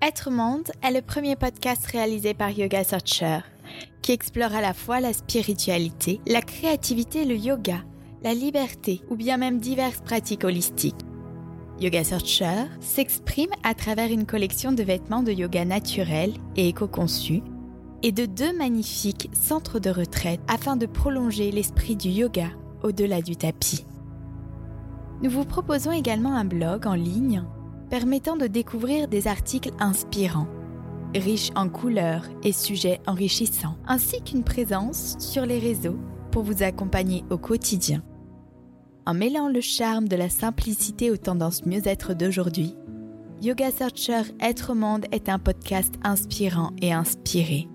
Être Monde est le premier podcast réalisé par Yoga Searcher qui explore à la fois la spiritualité, la créativité le yoga, la liberté ou bien même diverses pratiques holistiques. Yoga Searcher s'exprime à travers une collection de vêtements de yoga naturels et éco-conçus et de deux magnifiques centres de retraite afin de prolonger l'esprit du yoga au-delà du tapis. Nous vous proposons également un blog en ligne permettant de découvrir des articles inspirants, riches en couleurs et sujets enrichissants, ainsi qu'une présence sur les réseaux pour vous accompagner au quotidien. En mêlant le charme de la simplicité aux tendances mieux-être d'aujourd'hui, Yoga Searcher Être Monde est un podcast inspirant et inspiré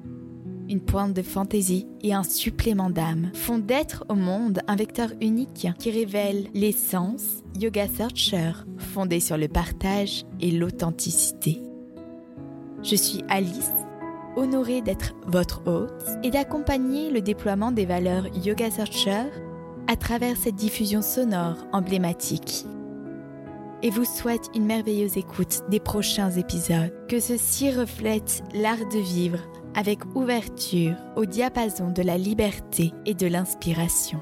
une pointe de fantaisie et un supplément d'âme font d'être au monde un vecteur unique qui révèle l'essence Yoga Searcher fondée sur le partage et l'authenticité. Je suis Alice, honorée d'être votre hôte et d'accompagner le déploiement des valeurs Yoga Searcher à travers cette diffusion sonore emblématique. Et vous souhaite une merveilleuse écoute des prochains épisodes, que ceux-ci reflètent l'art de vivre avec ouverture au diapason de la liberté et de l'inspiration.